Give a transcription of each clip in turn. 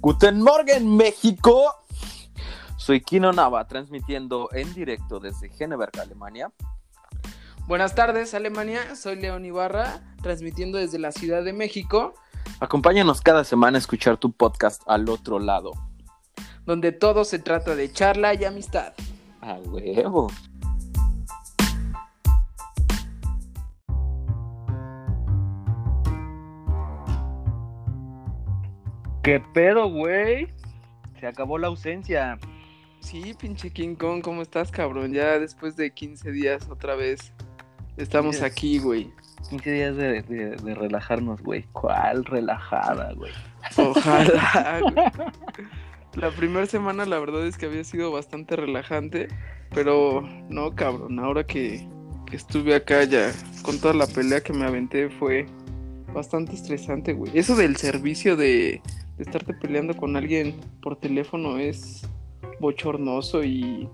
Guten Morgen, México. Soy Kino Nava, transmitiendo en directo desde Geneberg, Alemania. Buenas tardes, Alemania. Soy León Ibarra, transmitiendo desde la Ciudad de México, Acompáñanos cada semana a escuchar tu podcast al otro lado. donde todo se trata de charla y amistad. A huevo. ¿Qué pedo, güey? Se acabó la ausencia. Sí, pinche King Kong, ¿cómo estás, cabrón? Ya después de 15 días otra vez estamos aquí, güey. 15 días de, de- de relajarnos, güey. ¿Cuál relajada, güey? Ojalá, güey. La primera semana la verdad es que había sido bastante relajante, pero no, cabrón, ahora que, que estuve acá ya con toda la pelea que me aventé fue bastante estresante, güey. Eso del servicio de, de estarte peleando con alguien por teléfono es bochornoso y,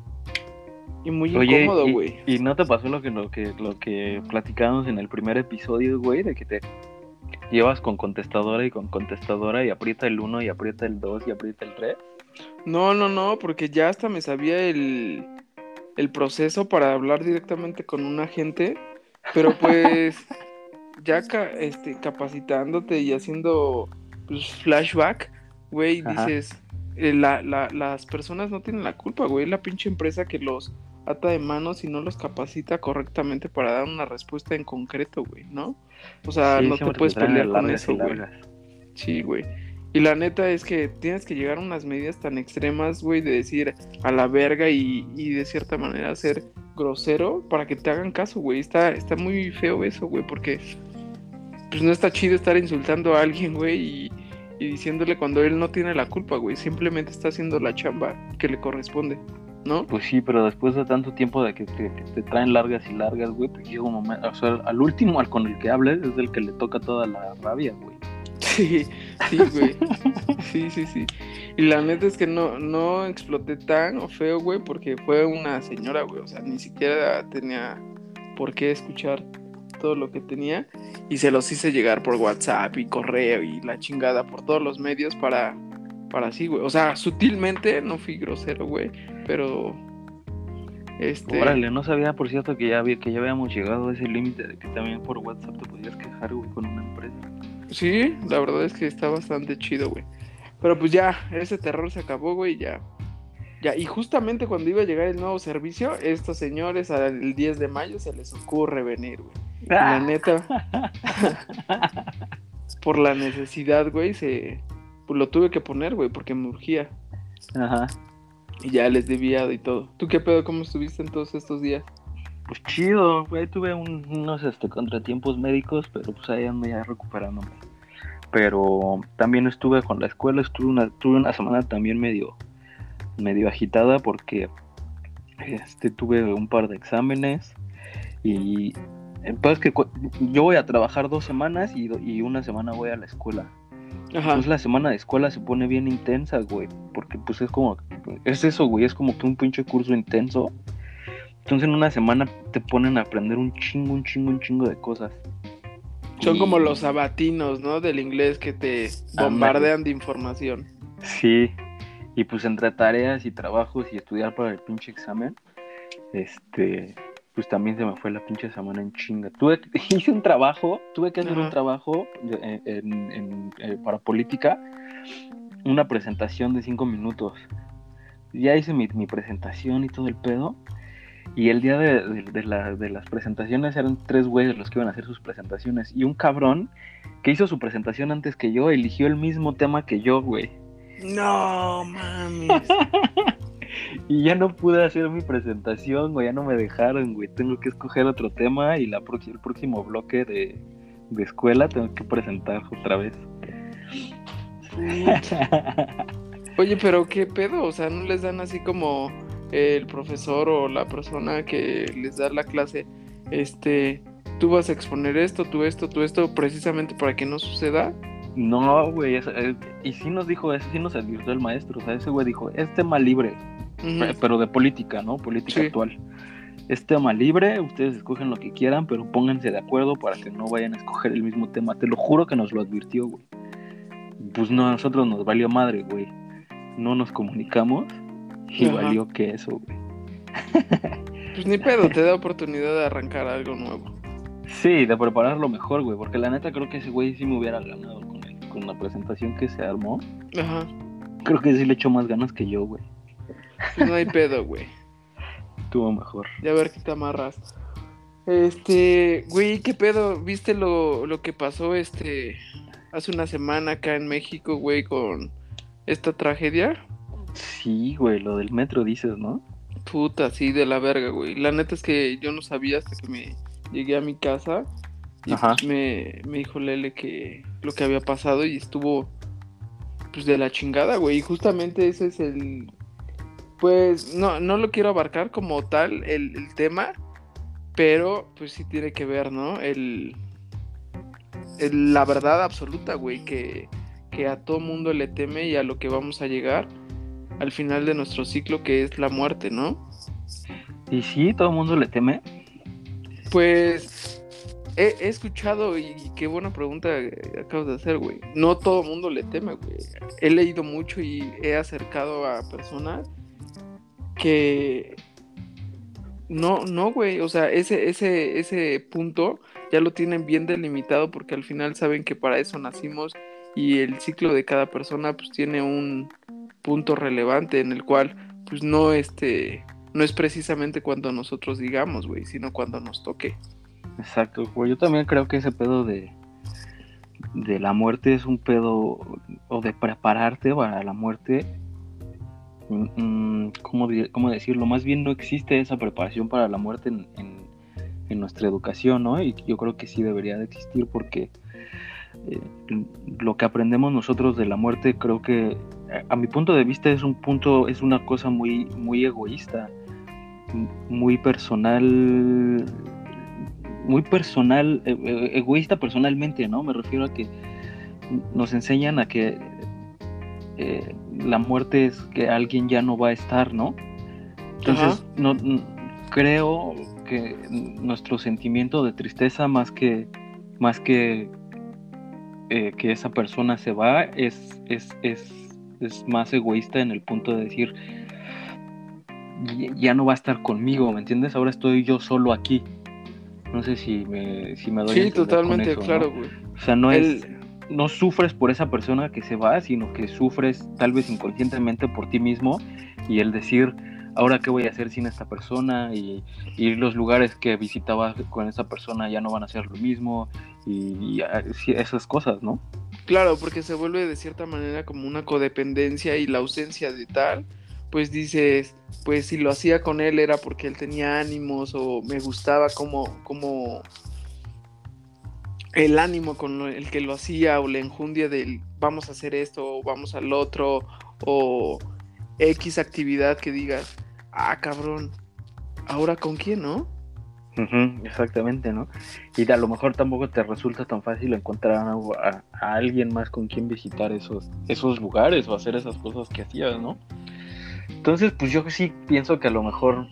y muy Oye, incómodo, güey. ¿Y, no te pasó lo que, lo que, lo que platicábamos en el primer episodio, güey? De que te llevas con contestadora y con contestadora y aprieta el 1 y aprieta el 2 y aprieta el 3. No, no, no, porque ya hasta me sabía el, el proceso para hablar directamente con un agente, pero pues ya ca- este, capacitándote y haciendo pues, flashback, güey, dices, eh, la, la- las personas no tienen la culpa, güey, la pinche empresa que los ata de manos y no los capacita correctamente para dar una respuesta en concreto, güey, ¿no? O sea, Sí, no te puedes pelear con eso, güey. Sí, güey. Y la neta es que tienes que llegar a unas medidas tan extremas, güey, de decir a la verga y, y de cierta manera ser grosero para que te hagan caso, güey. Está, está muy feo eso, güey, porque pues no está chido estar insultando a alguien, güey, y, y diciéndole cuando él no tiene la culpa, güey. Simplemente está haciendo la chamba que le corresponde, ¿no? Pues sí, pero después de tanto tiempo de que te, que te traen largas y largas, güey, pues llega un momento, o sea, al último al con el que hables es el que le toca toda la rabia, güey. Sí, sí, güey. Sí, sí, sí. Y la neta es que no, no exploté tan feo, güey, porque fue una señora, güey. O sea, ni siquiera tenía por qué escuchar todo lo que tenía. Y se los hice llegar por WhatsApp y correo y la chingada por todos los medios para, para así, güey. O sea, sutilmente no fui grosero, güey. Pero. Este. Órale, no sabía, por cierto, que ya, había- que ya habíamos llegado a ese límite de que también por WhatsApp te podías quejar, güey, con una empresa. Sí, la verdad es que está bastante chido, güey. Pero pues ya, ese terror se acabó, güey, ya. Ya, y justamente cuando iba a llegar el nuevo servicio, estos señores al 10 de mayo se les ocurre venir, güey. La neta, por la necesidad, güey, se pues lo tuve que poner, güey, porque me urgía. Ajá. Y ya les debía y todo. ¿Tú qué pedo? ¿Cómo estuviste en todos estos días? Pues chido, güey, tuve un- unos este, contratiempos médicos, pero pues ahí ando ya recuperándome. Pero también estuve con la escuela, estuve una, tuve una semana también medio, medio agitada porque este, tuve un par de exámenes y el peor es que yo voy a trabajar dos semanas y, y una semana voy a la escuela. Ajá. Entonces la semana de escuela se pone bien intensa, güey. Porque pues es como, es eso, güey, es como que un pinche curso intenso. Entonces en una semana te ponen a aprender un chingo, un chingo, un chingo de cosas. Son Y- como los sabatinos, ¿no? Del inglés que te bombardean de información. Sí. Y pues entre tareas y trabajos y estudiar para el pinche examen, este, pues también se me fue la pinche semana en chinga. Tuve, hice un trabajo, tuve que hacer Ajá. un trabajo en- en- eh, para política, una presentación de cinco minutos. Ya hice mi, mi presentación y todo el pedo. Y el día de, de- de la- de las presentaciones eran tres güeyes los que iban a hacer sus presentaciones. Y un cabrón que hizo su presentación antes que yo eligió el mismo tema que yo, güey. No mames. Y ya no pude hacer mi presentación, güey, ya no me dejaron, güey. Tengo que escoger otro tema y la el próximo bloque de, de escuela tengo que presentar otra vez. Oye, pero qué pedo, o sea, no les dan así como el profesor o la persona que les da la clase, este, tú vas a exponer esto, tú esto, tú esto, precisamente para que no suceda. No, güey, eh, y sí nos dijo eso, sí nos advirtió el maestro, o sea, ese güey dijo, es tema libre, pero de política, ¿no? Política Sí. actual. Es tema libre, ustedes escogen lo que quieran, pero pónganse de acuerdo para que no vayan a escoger el mismo tema. Te lo juro que nos lo advirtió, güey. pues no, a nosotros nos valió madre, güey. No nos comunicamos y valió que eso, güey. pues ni pedo, te da oportunidad de arrancar algo nuevo. Sí, de prepararlo mejor, güey, porque la neta creo que ese güey sí me hubiera ganado con, la presentación que se armó. Ajá. Creo que sí le echó más ganas que yo, güey. No hay pedo, güey. Estuvo mejor. Ya a ver qué te amarras. Este, güey, ¿qué pedo? ¿Viste lo, lo que pasó este hace una semana acá en México, güey, con esta tragedia? Sí, güey, lo del metro dices, ¿no? Puta, sí, de la verga, güey. La neta es que yo no sabía hasta que me llegué a mi casa y pues me, me dijo Lele que lo que había pasado y estuvo pues de la chingada, güey. Y justamente ese es el pues no, no lo quiero abarcar como tal el, tema, pero pues sí tiene que ver, ¿no? El, la verdad absoluta, güey, que, que a todo mundo le teme y a lo que vamos a llegar al final de nuestro ciclo, que es la muerte, ¿no? Y sí, todo el mundo le teme. Pues he, escuchado y qué buena pregunta acabas de hacer, güey. No todo el mundo le teme, güey. He leído mucho y he acercado a personas que no, no, güey, o sea, ese, ese, ese punto ya lo tienen bien delimitado porque al final saben que para eso nacimos y el ciclo de cada persona pues tiene un punto relevante en el cual pues no este no es precisamente cuando nosotros digamos, güey, sino cuando nos toque. Exacto, güey, yo también creo que ese pedo de de la muerte es un pedo o de prepararte para la muerte Mm, ¿cómo, ¿cómo, decirlo? Más bien no existe esa preparación para la muerte en, en, nuestra educación, ¿no? Y yo creo que sí debería de existir porque eh, lo que aprendemos nosotros de la muerte creo que a mi punto de vista es un punto, es una cosa muy, muy egoísta, muy personal, muy personal, e, e, egoísta personalmente, ¿no? Me refiero a que nos enseñan a que eh, la muerte es que alguien ya no va a estar, ¿no? Entonces, no, creo que nuestro sentimiento de tristeza más que, más que, eh, que esa persona se va es, es, es, es, más egoísta en el punto de decir, ya no va a estar conmigo, ¿me entiendes? Ahora estoy yo solo aquí. No sé si me, si me doy Sí, totalmente, claro, güey. O sea, no es no sufres por esa persona que se va, sino que sufres tal vez inconscientemente por ti mismo y el decir, ahora qué voy a hacer sin esta persona y, los lugares que visitaba con esa persona ya no van a ser lo mismo y, esas cosas, ¿no? Claro, porque se vuelve de cierta manera como una codependencia y la ausencia de tal, pues dices, pues si lo hacía con él era porque él tenía ánimos o me gustaba como, como el ánimo con el que lo hacía o la enjundia del vamos a hacer esto o vamos al otro o X actividad que digas, ah, cabrón, ahora con quién, ¿no? exactamente, ¿no? Y a lo mejor tampoco te resulta tan fácil encontrar a, alguien más con quien visitar esos, esos lugares o hacer esas cosas que hacías, ¿no? Entonces, pues yo sí pienso que a lo mejor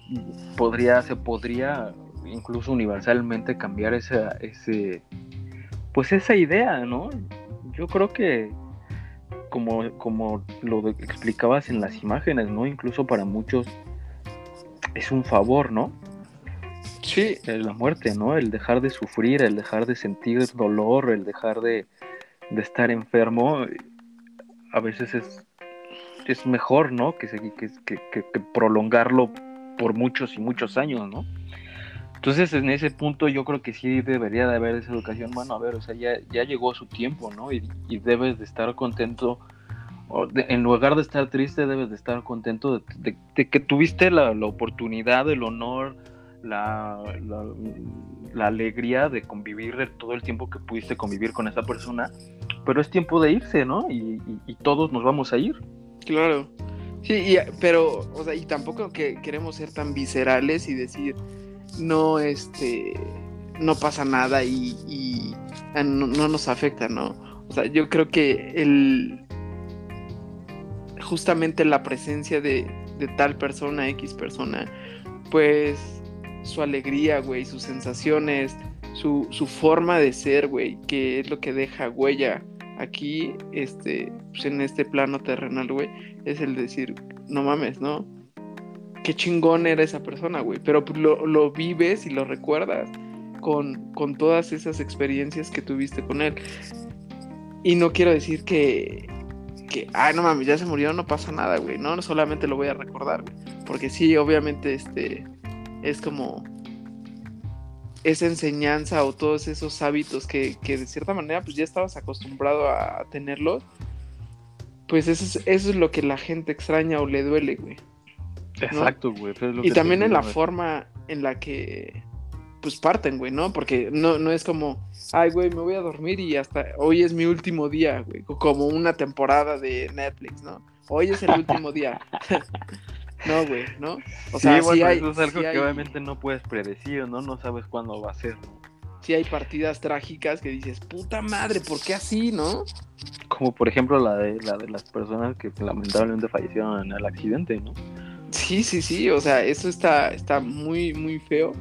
podría, se podría incluso universalmente cambiar esa, ese, pues esa idea, ¿no? Yo creo que como, como lo explicabas en las imágenes, ¿no? Incluso para muchos es un favor, ¿no? Sí. La muerte, ¿no? El dejar de sufrir, el dejar de sentir dolor, el dejar de, estar enfermo, a veces es, es mejor, ¿no? Que, que, que, que prolongarlo por muchos y muchos años, ¿no? Entonces, en ese punto yo creo que sí debería de haber esa educación. Bueno, a ver, o sea, ya, ya llegó su tiempo, ¿no? Y, debes de estar contento. en lugar de estar triste, debes de estar contento de, que tuviste la, oportunidad, el honor, la, la, alegría de convivir todo el tiempo que pudiste convivir con esa persona. Pero es tiempo de irse, ¿no? Y, todos nos vamos a ir. Claro. Sí, pero, o sea, y tampoco que queremos ser tan viscerales y decir, no, este, no pasa nada y, ah, no, nos afecta, ¿no? O sea, yo creo que el, justamente la presencia de, de tal persona, X persona, pues su alegría, güey, sus sensaciones, su, su forma de ser, güey, que es lo que deja huella aquí, este, pues en este plano terrenal, güey, es el decir, no mames, ¿no? Qué chingón era esa persona, güey. Pero pues, lo, lo vives y lo recuerdas con, con todas esas experiencias que tuviste con él. Y no quiero decir que, que, ay, no mames, ya se murió, no pasa nada, güey. No, solamente lo voy a recordar, güey. Porque sí, obviamente, este, es como esa enseñanza o todos esos hábitos que, que de cierta manera, pues ya estabas acostumbrado a tenerlos. Pues eso es, eso es lo que la gente extraña o le duele, güey. Exacto, güey. Y también en la forma en la que pues parten, güey, ¿no? Porque no, no es como, ay, güey, me voy a dormir y hasta hoy es mi último día, güey, como una temporada de Netflix, ¿no? Hoy es el último día. no, güey, ¿no? O sea, sí, eso es algo que obviamente no puedes predecir, ¿no? No sabes cuándo va a ser, ¿no? Sí hay partidas trágicas que dices, puta madre, ¿por qué así, no? Como por ejemplo la de, la de las personas que lamentablemente fallecieron en el accidente, ¿no? Sí, sí, sí, o sea, eso está, está muy, muy feo.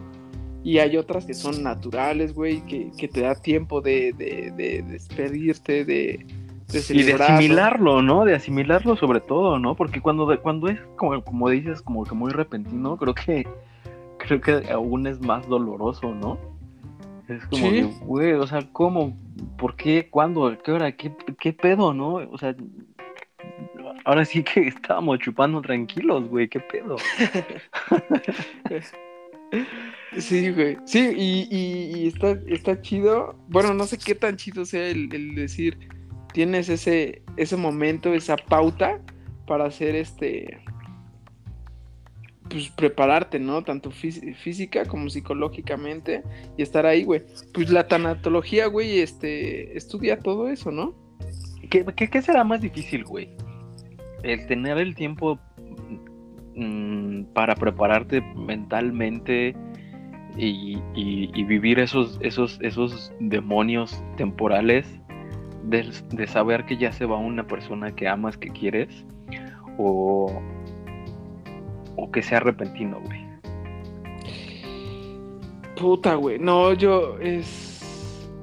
Y hay otras que son naturales, güey, que, que, te da tiempo de, de, de despedirte, de, de Y de asimilarlo, ¿no? De asimilarlo sobre todo, ¿no? Porque cuando, cuando es, como, como dices, como que muy repentino, creo que, creo que aún es más doloroso, ¿no? Es como güey, o sea, ¿cómo? ¿Por qué? ¿Cuándo? ¿Qué hora? ¿Qué, qué pedo, no? O sea, ahora sí que estábamos chupando tranquilos, güey, ¿qué pedo? Sí, güey. Sí, y, está, está chido. Bueno, no sé qué tan chido sea el, decir, tienes ese, ese momento, esa pauta para hacer este. Pues prepararte, ¿no? Tanto física como psicológicamente y estar ahí, güey. Pues la tanatología, güey, este, estudia todo eso, ¿no? ¿Qué, será más difícil, güey? El tener el tiempo Mm, para prepararte mentalmente y, vivir esos, esos, esos demonios temporales de, saber que ya se va una persona que amas, que quieres, o, o que sea repentino, güey. Puta, güey. No, yo es.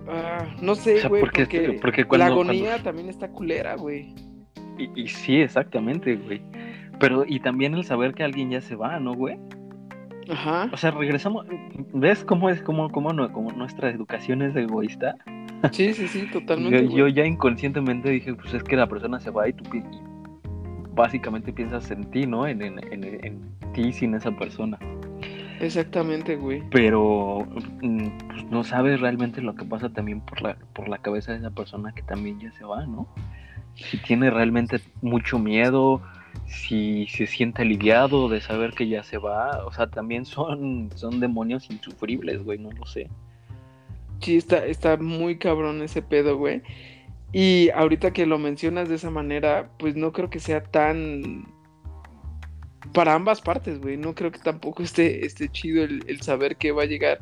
Ah, no sé, güey. porque, porque, la agonía también está culera, güey. Y, y, sí, exactamente, güey. Pero, y también el saber que alguien ya se va, ¿no, güey? Ajá. O sea, regresamos. ¿Ves cómo es, cómo, cómo, cómo nuestra educación es egoísta? Sí, sí, sí, totalmente. yo, yo, ya inconscientemente dije, pues es que la persona se va y tú básicamente piensas en ti, ¿no? En, en, en, en ti sin esa persona. Exactamente, güey. Pero mm, pues, no sabes realmente lo que pasa también por la, por la cabeza de esa persona que también ya se va, ¿no? Si tiene realmente mucho miedo, si se siente aliviado de saber que ya se va. O sea, también son, son demonios insufribles, güey, no lo sé. Sí, está, está muy cabrón ese pedo, güey. Y ahorita que lo mencionas de esa manera, pues no creo que sea tan... Para ambas partes, güey. No creo que tampoco esté, esté chido el, saber que va a llegar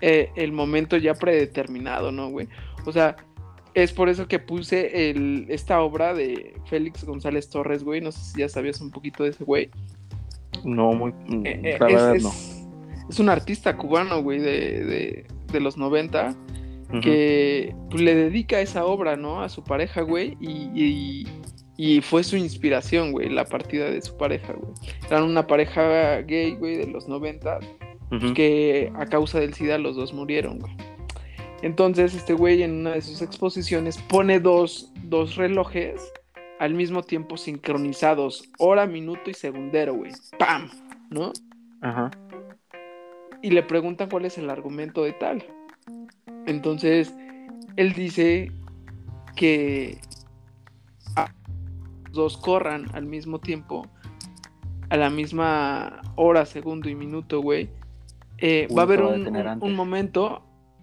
eh, el momento ya predeterminado, ¿no, güey? O sea, es por eso que puse el, esta obra de Félix González Torres, güey. No sé si ya sabías un poquito de ese güey. No, muy. Eh, eh, es, no. Es, un artista cubano, güey, de, de, los 90, que pues, le dedica esa obra, ¿no? A su pareja, güey, y, y, fue su inspiración, güey, la partida de su pareja, güey. Eran una pareja gay, güey, de los 90, que a causa del SIDA los dos murieron, güey. Entonces, este güey en una de sus exposiciones pone dos, dos relojes al mismo tiempo sincronizados, hora, minuto y segundero, güey. ¡Pam! ¿No? Ajá. Y le preguntan cuál es el argumento de tal. Entonces, él dice que los dos corran al mismo tiempo, a la misma hora, segundo y minuto, güey. Eh, va a haber un, un momento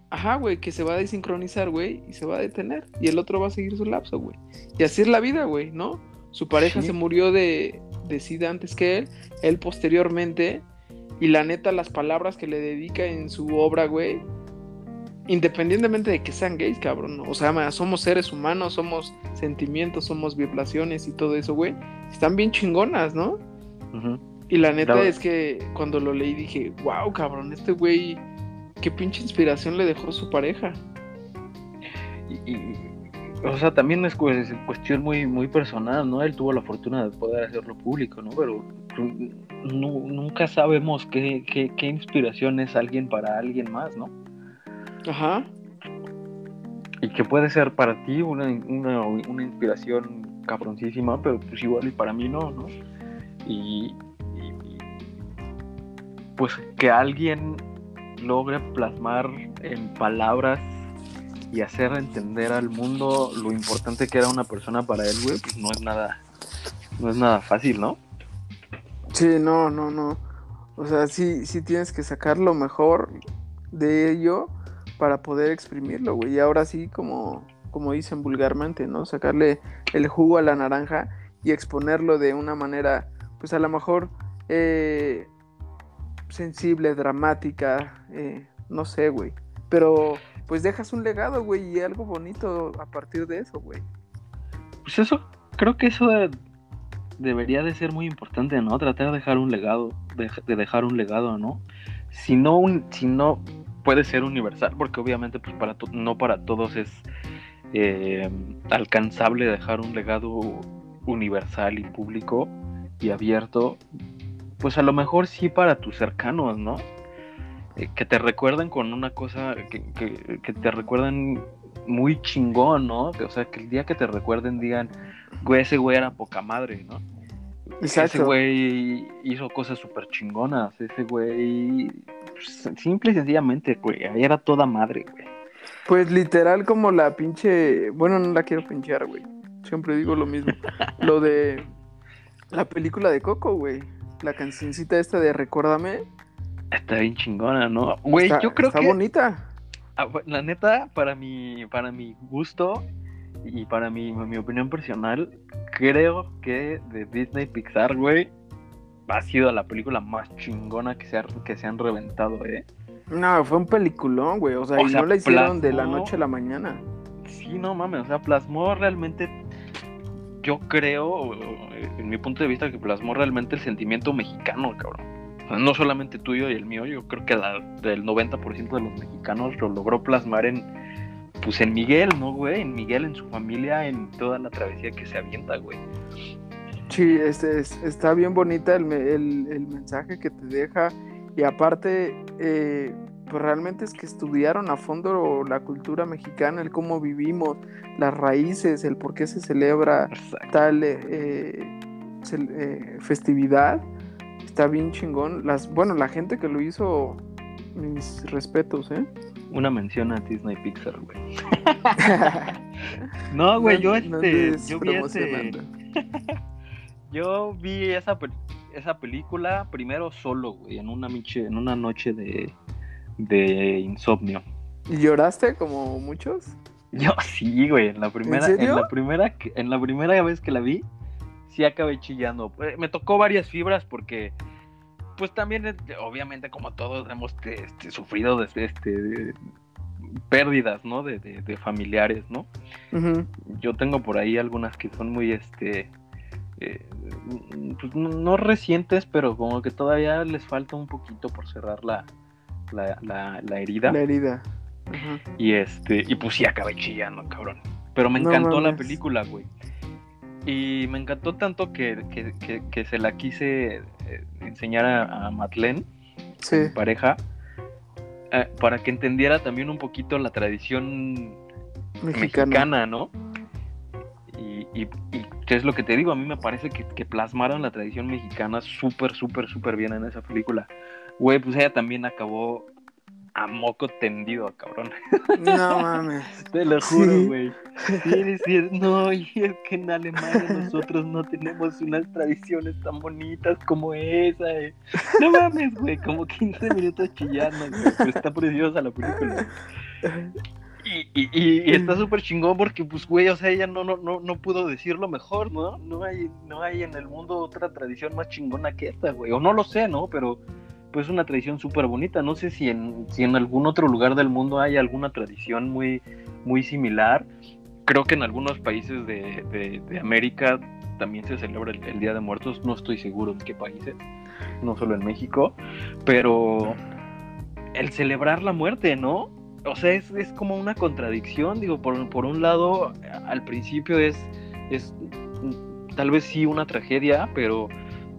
Ajá, güey, que se va a desincronizar, güey, y se va a detener. Y el otro va a seguir su lapso, güey. Y así es la vida, güey, ¿no? Su pareja se murió de, de SIDA antes que él, él posteriormente. Y la neta, las palabras que le dedica en su obra, güey, independientemente de que sean gays, cabrón, o sea, somos seres humanos, somos sentimientos, somos vibraciones y todo eso, güey, están bien chingonas, ¿no? Y la neta es que cuando lo leí dije, wow, cabrón, este güey qué pinche inspiración le dejó su pareja. Y, o sea, también es cuestión muy, muy personal, ¿no? Él tuvo la fortuna de poder hacerlo público, ¿no? Pero nunca sabemos qué, qué, inspiración es alguien para alguien más, ¿no? Ajá. Y que puede ser para ti una, una, inspiración cabroncísima, pero pues igual y para mí no, ¿no? Y, y pues que alguien logre plasmar en palabras y hacer entender al mundo lo importante que era una persona para él, güey, pues no es nada, no es nada fácil, ¿no? Sí, no, no, no. O sea, sí, sí tienes que sacar lo mejor de ello para poder exprimirlo, güey. Y ahora sí, como, como dicen vulgarmente, ¿no? Sacarle el jugo a la naranja y exponerlo de una manera, pues a lo mejor eh, sensible, dramática, eh, no sé, güey. Pero pues dejas un legado, güey, y algo bonito a partir de eso, güey. Pues eso, creo que eso debería de ser muy importante, ¿no? Tratar de dejar un legado, de, dejar un legado, ¿no? Si no, un, si no puede ser universal, porque obviamente pues para no para todos es eh, alcanzable dejar un legado universal y público y abierto, pues a lo mejor sí para tus cercanos, ¿no? Eh, que te recuerden con una cosa, que, que, te recuerden muy chingón, ¿no? O sea, que el día que te recuerden digan, güey, ese güey era poca madre, ¿no? Ese güey hizo cosas súper chingonas, ese güey, pues, simple y sencillamente, güey, ahí era toda madre, güey. Pues literal como la pinche, bueno, no la quiero pinchear, güey, siempre digo lo mismo, lo de la película de Coco, güey, la cancioncita esta de Recuérdame, Está bien chingona, ¿no? Güey, yo creo que. Está bonita. Ah, la neta, para mi, para mi gusto y para mi, mi opinión personal, creo que de Disney Pixar, güey, ha sido la película más chingona que se, que se han reventado, ¿eh? No, fue un peliculón, güey. O sea, y no la hicieron de la noche a la mañana. Sí, no mames. O sea, plasmó realmente. Yo creo, en mi punto de vista, que plasmó realmente el sentimiento mexicano, cabrón no solamente tuyo y el mío, yo creo que la, del 90% de los mexicanos lo logró plasmar en, pues en Miguel, ¿no, güey? En Miguel, en su familia, en toda la travesía que se avienta, güey. Sí, este, está bien bonita el, mensaje que te deja y aparte, eh, pues realmente es que estudiaron a fondo la cultura mexicana, el cómo vivimos, las raíces, el por qué se celebra tal eh, eh, festividad está bien chingón. Las, bueno, la gente que lo hizo, mis respetos, ¿eh? Una mención a Disney Pixar, güey. no, güey, yo este, yo vi ese... yo vi esa, esa película primero solo, güey, en una noche, en una noche de, de insomnio. ¿Y lloraste como muchos? Yo sí, güey, en la primera, ¿En, la primera, en la primera vez que la vi, sí acabé chillando. Eh, me tocó varias fibras porque, pues también, eh, obviamente, como todos hemos este, sufrido de, este, pérdidas, ¿no? De, familiares, ¿no? Yo tengo por ahí algunas que son muy, este, eh, pues, no recientes, pero como que todavía les falta un poquito por cerrar la, la, herida. La herida. Y este, y pues sí acabé chillando, cabrón. Pero me encantó la película, güey. Y me encantó tanto que, se la quise eh, enseñar a, a Madeleine, mi pareja, eh, para que entendiera también un poquito la tradición mexicana, ¿no? Y, y, es lo que te digo, a mí me parece que, que plasmaron la tradición mexicana súper, súper, súper bien en esa película. Güey, pues ella también acabó a moco tendido, cabrón. No mames. Te lo juro, güey. Sí. no, y es que en Alemania nosotros no tenemos unas tradiciones tan bonitas como esa. Eh. No mames, güey, como 15 minutos chillando, güey. Está preciosa la película. Y, y, está súper chingón porque, pues, güey, o sea, ella no, no, no, no pudo decirlo mejor, ¿no? No hay, no hay en el mundo otra tradición más chingona que esta, güey. O no lo sé, ¿no? Pero pues una tradición súper bonita. No sé si en, si en algún otro lugar del mundo hay alguna tradición muy, muy similar. Creo que en algunos países de, América también se celebra el, Día de Muertos. No estoy seguro en qué países, no solo en México, pero el celebrar la muerte, ¿no? o sea, es, es como una contradicción, digo, por, por un lado, al principio es, es tal vez sí una tragedia, pero,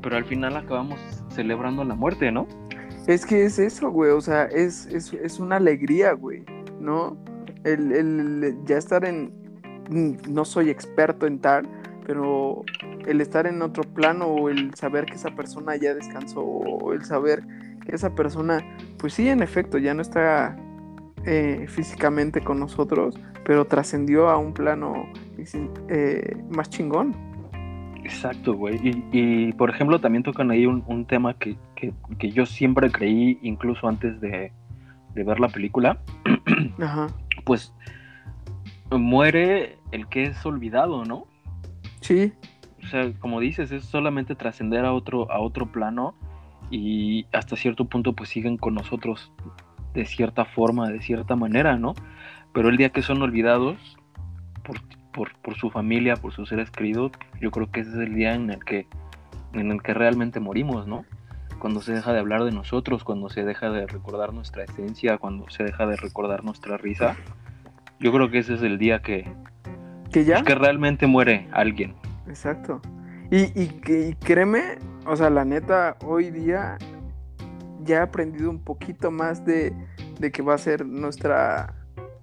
pero al final acabamos celebrando la muerte, ¿no? Es que es eso, güey, o sea, es, es, es una alegría, güey, ¿no? El, el, ya estar en, no soy experto en tal, pero el estar en otro plano o el saber que esa persona ya descansó o el saber que esa persona, pues sí, en efecto, ya no está eh, físicamente con nosotros, pero trascendió a un plano eh, más chingón. Exacto, güey. Y, y, por ejemplo, también tocan ahí un, un tema que, que, que, yo siempre creí, incluso antes de, de ver la película. Ajá. Pues muere el que es olvidado, ¿no? Sí. O sea, como dices, es solamente trascender a otro, a otro plano y hasta cierto punto pues siguen con nosotros de cierta forma, de cierta manera, ¿no? Pero el día que son olvidados por, por, por su familia, por sus seres queridos, yo creo que ese es el día en el que, en el que realmente morimos, ¿no? Cuando se deja de hablar de nosotros, cuando se deja de recordar nuestra esencia, cuando se deja de recordar nuestra risa, yo creo que ese es el día que, ¿Que ya? pues, que realmente muere alguien. Exacto. Y, y, y, créeme, o sea, la neta, hoy día ya he aprendido un poquito más de, de que va a ser nuestra,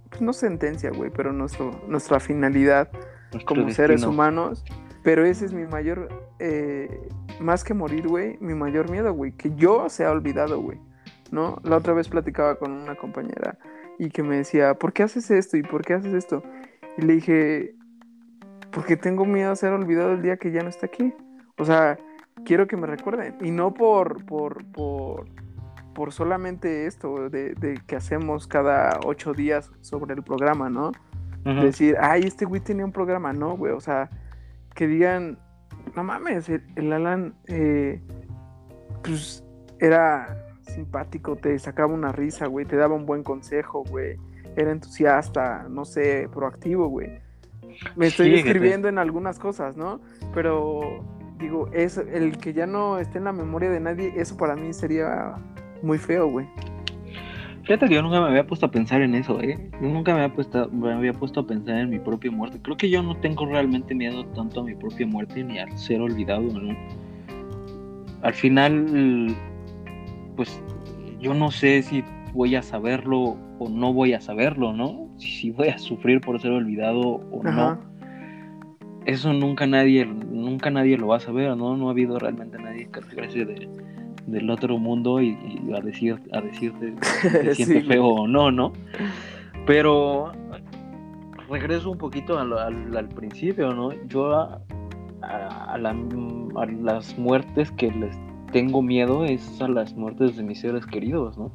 pues no sentencia, güey, pero nuestro, nuestra finalidad Nuestro como destino. seres humanos. Pero ese es mi mayor, eh, más que morir, güey, mi mayor miedo, güey, que yo sea olvidado, güey, ¿no? La otra vez platicaba con una compañera y que me decía, ¿por qué haces esto y por qué haces esto? Y le dije, porque tengo miedo a ser olvidado el día que ya no está aquí. O sea, quiero que me recuerden. Y no por, por, por, por solamente esto de, de, que hacemos cada ocho días sobre el programa, ¿no? Uh -huh. Decir, ay, este güey tenía un programa, no, güey. O sea, que digan, no mames, el, el Alan, eh, pues era simpático, te sacaba una risa, güey, te daba un buen consejo, güey. Era entusiasta, no sé, proactivo, güey. Me estoy sí, escribiendo en algunas cosas, ¿no? Pero digo, es el que ya no esté en la memoria de nadie, eso para mí sería muy feo, güey. Fíjate que yo nunca me había puesto a pensar en eso, ¿eh? Yo nunca me había, puesto, me había puesto a pensar en mi propia muerte. Creo que yo no tengo realmente miedo tanto a mi propia muerte ni al ser olvidado, ¿no? Al final, pues yo no sé si voy a saberlo o no voy a saberlo, ¿no? Si voy a sufrir por ser olvidado o Ajá. no. Eso nunca nadie, nunca nadie lo va a saber, ¿no? No ha habido realmente nadie que regrese de, del otro mundo y, y, a decir, a decirte si se siente sí, feo o no, ¿no? Pero regreso un poquito al, al, al principio, ¿no? Yo a, a, la, a las muertes que les tengo miedo es a las muertes de mis seres queridos, ¿no?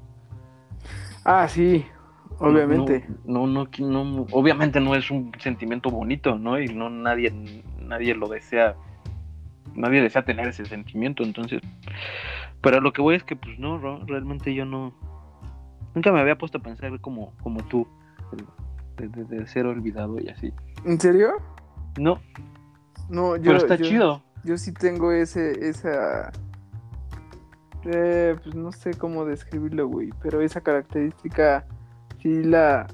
Ah, sí, obviamente. No, no, no, no, obviamente no es un sentimiento bonito, ¿no? Y no nadie, nadie lo desea, nadie desea tener ese sentimiento, entonces. Pero lo que voy es que, pues no, realmente yo no, nunca me había puesto a pensar como, como tú, de, de, de ser olvidado y así. ¿En serio? No. No, yo. Pero está yo, chido. Yo sí tengo ese, esa eh, pues no sé cómo describirlo, güey, pero esa característica sí la,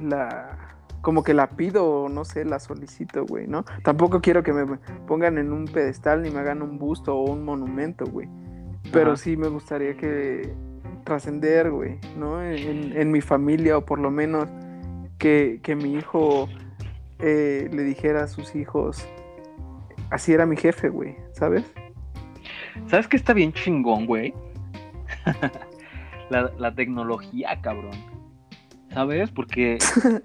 la, como que la pido, no sé, la solicito, güey, ¿no? Tampoco quiero que me pongan en un pedestal ni me hagan un busto o un monumento, güey, pero sí me gustaría que trascender, güey, ¿no? En, en, mi familia o por lo menos que, que mi hijo eh, le dijera a sus hijos, así era mi jefe, güey, ¿sabes? ¿Sabes qué está bien chingón, güey? la, la, tecnología, cabrón. ¿Sabes? Porque.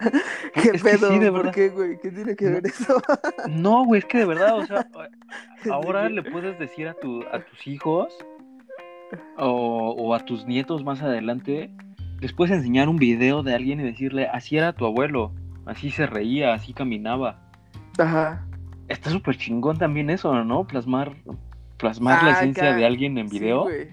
¿Qué es pedo? Sí, ¿Por qué, güey? ¿Qué tiene que ver eso? no, güey, es que de verdad, o sea, ahora le puedes decir a, tu, a tus hijos o, o, a tus nietos más adelante, les puedes enseñar un video de alguien y decirle, así era tu abuelo, así se reía, así caminaba. Ajá. Está súper chingón también eso, ¿no? Plasmar plasmar ah, la esencia acá, de alguien en video. Sí,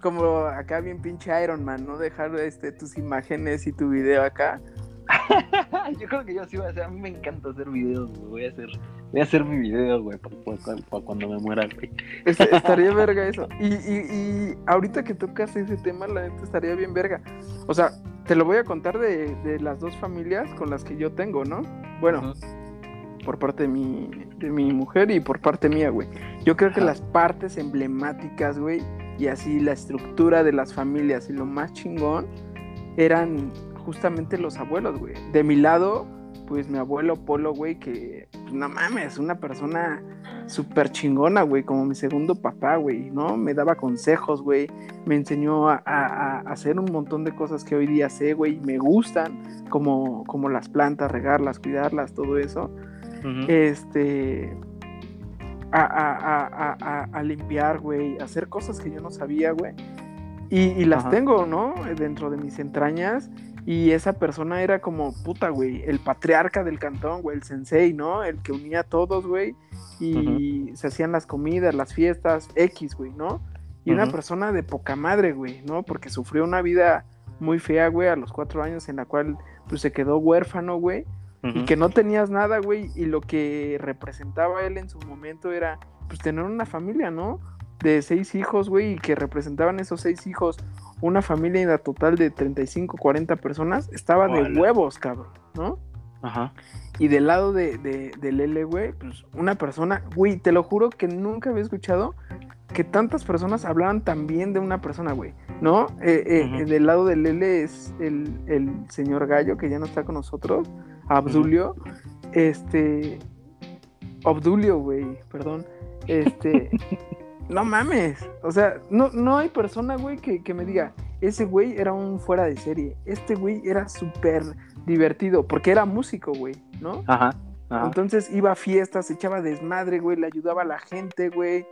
Como acá bien pinche Iron Man, ¿no? Dejar este, tus imágenes y tu video acá. yo creo que yo sí voy a hacer, a mí me encanta hacer videos, güey. Voy a hacer, voy a hacer mi video, güey, para, para, para, cuando me muera, güey. estaría verga eso. Y, y, y ahorita que tocas ese tema, la neta estaría bien verga. O sea, te lo voy a contar de, de, las dos familias con las que yo tengo, ¿no? Bueno, por parte de mi, de mi mujer y por parte mía, güey. Yo creo que las partes emblemáticas, güey, y así la estructura de las familias y lo más chingón eran justamente los abuelos, güey. De mi lado, pues mi abuelo Polo, güey, que pues, no mames, una persona súper chingona, güey, como mi segundo papá, güey, ¿no? Me daba consejos, güey, me enseñó a, hacer un montón de cosas que hoy día sé, güey, y me gustan, como, como las plantas, regarlas, cuidarlas, todo eso. Este, a, limpiar, güey, hacer cosas que yo no sabía, güey. Y, las tengo, ¿no? Dentro de mis entrañas. Y esa persona era como, puta, güey, el patriarca del cantón, güey, el sensei, ¿no? El que unía a todos, güey. Y se hacían las comidas, las fiestas, X, güey, ¿no? Y una persona de poca madre, güey, ¿no? Porque sufrió una vida muy fea, güey, a los cuatro años en la cual, pues, se quedó huérfano, güey. Y que no tenías nada, güey. Y lo que representaba él en su momento era, pues, tener una familia, ¿no? De seis hijos, güey, y que representaban esos seis hijos una familia total de 35, 40 personas, estaba de huevos, cabrón, ¿no? Ajá. Y del lado de, de, del L, güey, pues una persona, güey, te lo juro que nunca había escuchado que tantas personas hablaban tan bien de una persona, güey, ¿no? Eh, eh, del lado del L es el, señor Gallo, que ya no está con nosotros, Abdulio, este, Abdulio, güey, perdón, este, no mames. O sea, no, no hay persona, güey, que, me diga, ese güey era un fuera de serie. Este güey era súper divertido, porque era músico, güey, ¿no? Ajá, Entonces iba a fiestas, echaba desmadre, güey, le ayudaba a la gente, güey.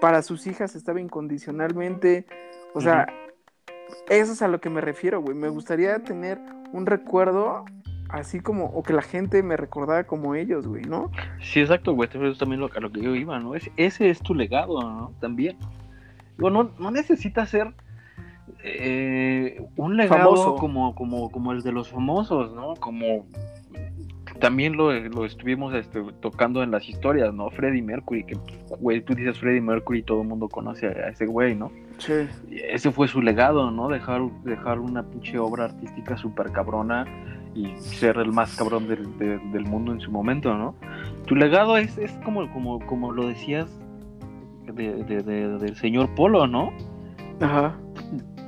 Para sus hijas estaba incondicionalmente. O sea, eso es a lo que me refiero, güey. Me gustaría tener un recuerdo así como, o que la gente me recordara como ellos, güey, ¿no? Sí, exacto, güey, eso es también lo, a lo que yo iba, ¿no? ese es tu legado, ¿no? También. Digo, no, no necesitas ser eh, un legado como, como, como el de los famosos, ¿no? Como también lo, lo estuvimos este, tocando en las historias, ¿no? Freddie Mercury, que, güey, tú dices Freddie Mercury y todo el mundo conoce a, ese güey, ¿no? Sí. Ese fue su legado, ¿no? Dejar, dejar una pinche obra artística súper cabrona y ser el más cabrón del, mundo en su momento, ¿no? Tu legado es, es como, como, como lo decías del señor Polo, ¿no? Ajá.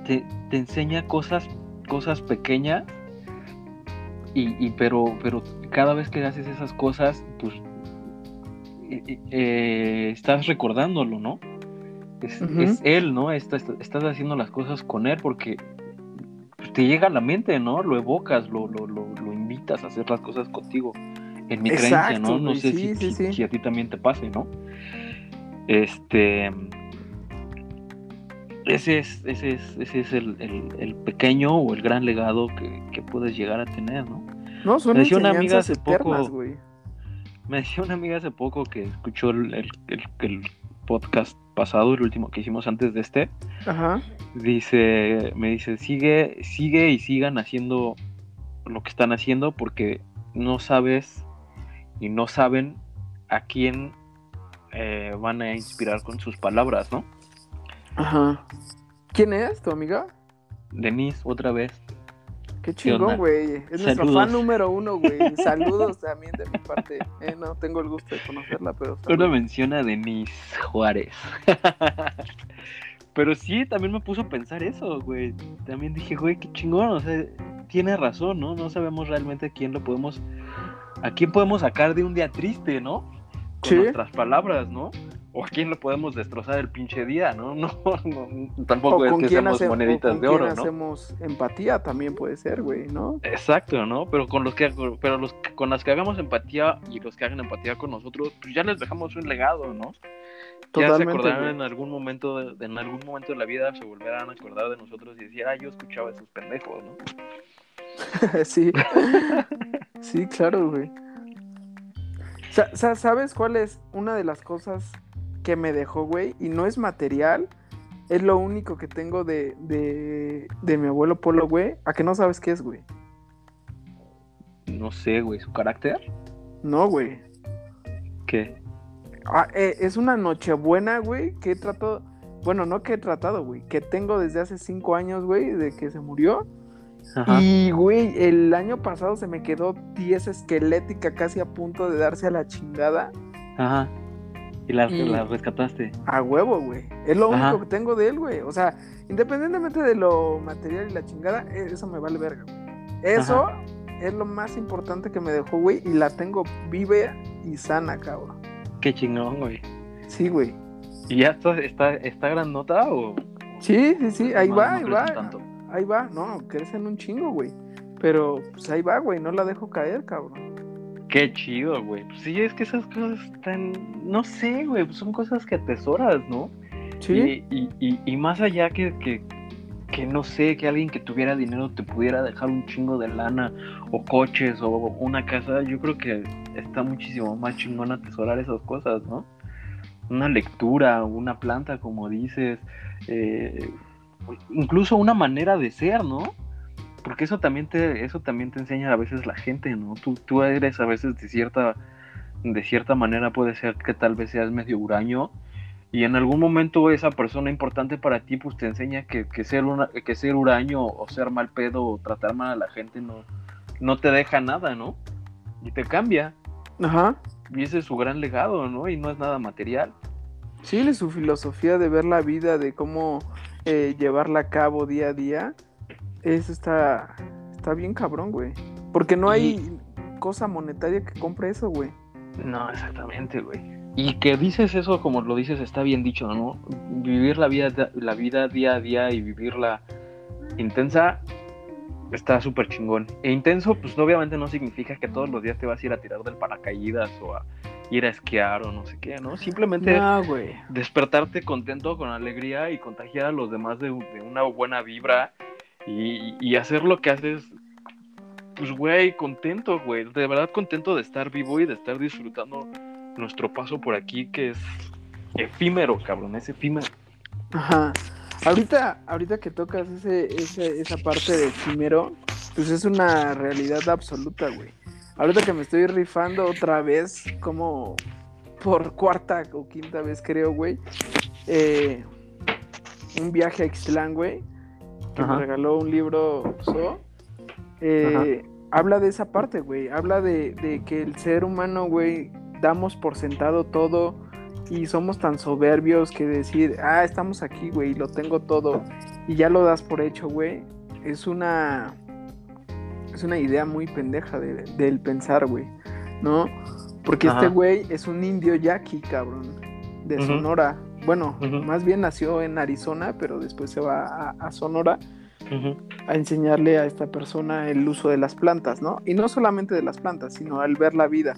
Te, enseña cosas, cosas pequeñas, y, pero, pero cada vez que haces esas cosas, pues eh, estás recordándolo, ¿no? Es, él, ¿no? estás haciendo las cosas con él porque te llega a la mente, ¿no? Lo evocas, lo, lo, lo, invitas a hacer las cosas contigo. En mi creencia, ¿no? No sé si, a ti también te pase, ¿no? Este. Ese es, ese es, ese es el, pequeño o el gran legado que, puedes llegar a tener, ¿no? No, son me decía una amiga hace poco. Me decía una amiga hace poco que escuchó el, el podcast pasado, el último que hicimos antes de este, Ajá. dice, me dice, sigue, sigue y sigan haciendo lo que están haciendo porque no sabes y no saben a quién eh, van a inspirar con sus palabras, ¿no? Ajá. ¿Quién es tu amiga? Denise, otra vez. Qué chingón, güey. Es nuestro fan número uno, güey. Saludos también de mi parte. Eh, no tengo el gusto de conocerla, pero. Una mención a Denise Juárez. pero sí, también me puso a pensar eso, güey. También dije, güey, qué chingón. O sea, tiene razón, ¿no? No sabemos realmente a quién lo podemos. A quién podemos sacar de un día triste, ¿no? Con nuestras palabras, ¿no? O a quién lo podemos destrozar el pinche día, ¿no? No, no tampoco es que seamos moneditas de oro, quién ¿no? hacemos empatía también puede ser, güey, ¿no? Exacto, ¿no? Pero con los que pero los con las que hagamos empatía y los que hagan empatía con nosotros, pues ya les dejamos un legado, ¿no? ya se acordarán en algún momento de, en algún momento de la vida se volverán a acordar de nosotros y decir, "Ah, yo escuchaba a esos pendejos", ¿no? sí. sí, claro, güey. ¿Sabes cuál es una de las cosas que me dejó, güey, y no es material, es lo único que tengo de, de, mi abuelo Polo, güey, a que no sabes qué es, güey. No sé, güey, su carácter. No, güey. ¿Qué? Ah, eh, es una nochebuena, güey, que he tratado, bueno, no que he tratado, güey, que tengo desde hace cinco años, güey, de que se murió. Y, güey, el año pasado se me quedó 10 esquelética casi a punto de darse a la chingada. Ajá. Y la, rescataste. A huevo, güey. Es lo único que tengo de él, güey. O sea, independientemente de lo material y la chingada, e, eso me vale verga, güey. Eso es lo más importante que me dejó, güey. Y la tengo viva y sana, cabrón. Qué chingón, güey. Sí, güey. ¿Y ya está, está, está grandota o...? Sí, sí, sí, ahí va, ahí va. Ahí va, no, crecen un chingo, güey. Pero pues ahí va, güey, no la dejo caer, cabrón. Qué chido, güey. Pues sí, es que esas cosas están, no sé, güey, pues son cosas que atesoras, ¿no? Sí. Y, y, y, más allá que, que, que, no sé, que alguien que tuviera dinero te pudiera dejar un chingo de lana o coches o una casa, yo creo que está muchísimo más chingón atesorar esas cosas, ¿no? Una lectura, una planta, como dices, eh, incluso una manera de ser, ¿no? Porque eso también te, eso también te enseña a veces la gente, ¿no? Tú, tú eres a veces de cierta, de cierta manera puede ser que tal vez seas medio huraño y en algún momento esa persona importante para ti pues te enseña que, que ser una, que ser huraño o ser mal pedo o tratar mal a la gente no, no te deja nada, ¿no? Y te cambia. Ajá. Y ese es su gran legado, ¿no? Y no es nada material. Sí, es su filosofía de ver la vida, de cómo eh, llevarla a cabo día a día, eso está, está bien cabrón, güey. Porque no hay cosa monetaria que compre eso, güey. No, exactamente, güey. Y que dices eso como lo dices está bien dicho, ¿no? Vivir la vida, la vida día a día y vivirla intensa está súper chingón. E intenso, pues obviamente no significa que todos los días te vas a ir a tirar del paracaídas o a ir a esquiar o no sé qué, ¿no? Simplemente despertarte contento, con alegría y contagiar a los demás de, una buena vibra y, hacer lo que haces, pues, güey, contento, güey. De verdad contento de estar vivo y de estar disfrutando nuestro paso por aquí, que es efímero, cabrón, es efímero. Ajá. Ahorita, ahorita que tocas ese, esa parte de efímero, pues es una realidad absoluta, güey. Ahorita que me estoy rifando otra vez, como por cuarta o quinta vez creo, güey. Eh, un viaje a Ixtlán, güey. Que me regaló un libro So. Eh, habla de esa parte, güey. Habla de, de que el ser humano, güey, damos por sentado todo y somos tan soberbios que decir, ah, estamos aquí, güey, lo tengo todo y ya lo das por hecho, güey, es una es una idea muy pendeja de, del pensar, güey, ¿no? Porque este güey es un indio yaqui, cabrón, de Sonora. Bueno, más bien nació en Arizona, pero después se va a, Sonora a enseñarle a esta persona el uso de las plantas, ¿no? Y no solamente de las plantas, sino al ver la vida.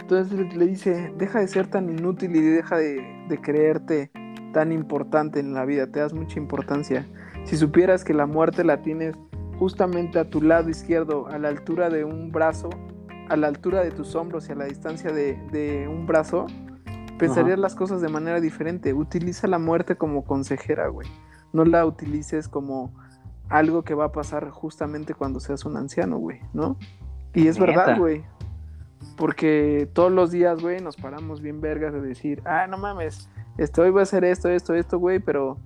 Entonces le dice, deja de ser tan inútil y deja de, de creerte tan importante en la vida, te das mucha importancia. Si supieras que la muerte la tienes justamente a tu lado izquierdo, a la altura de un brazo, a la altura de tus hombros y a la distancia de, un brazo, pensarías las cosas de manera diferente. Utiliza la muerte como consejera, güey. No la utilices como algo que va a pasar justamente cuando seas un anciano, güey, ¿no? Y es verdad, güey. Porque todos los días, güey, nos paramos bien vergas de decir, ah, no mames, este, hoy voy a hacer esto, esto, esto, güey, pero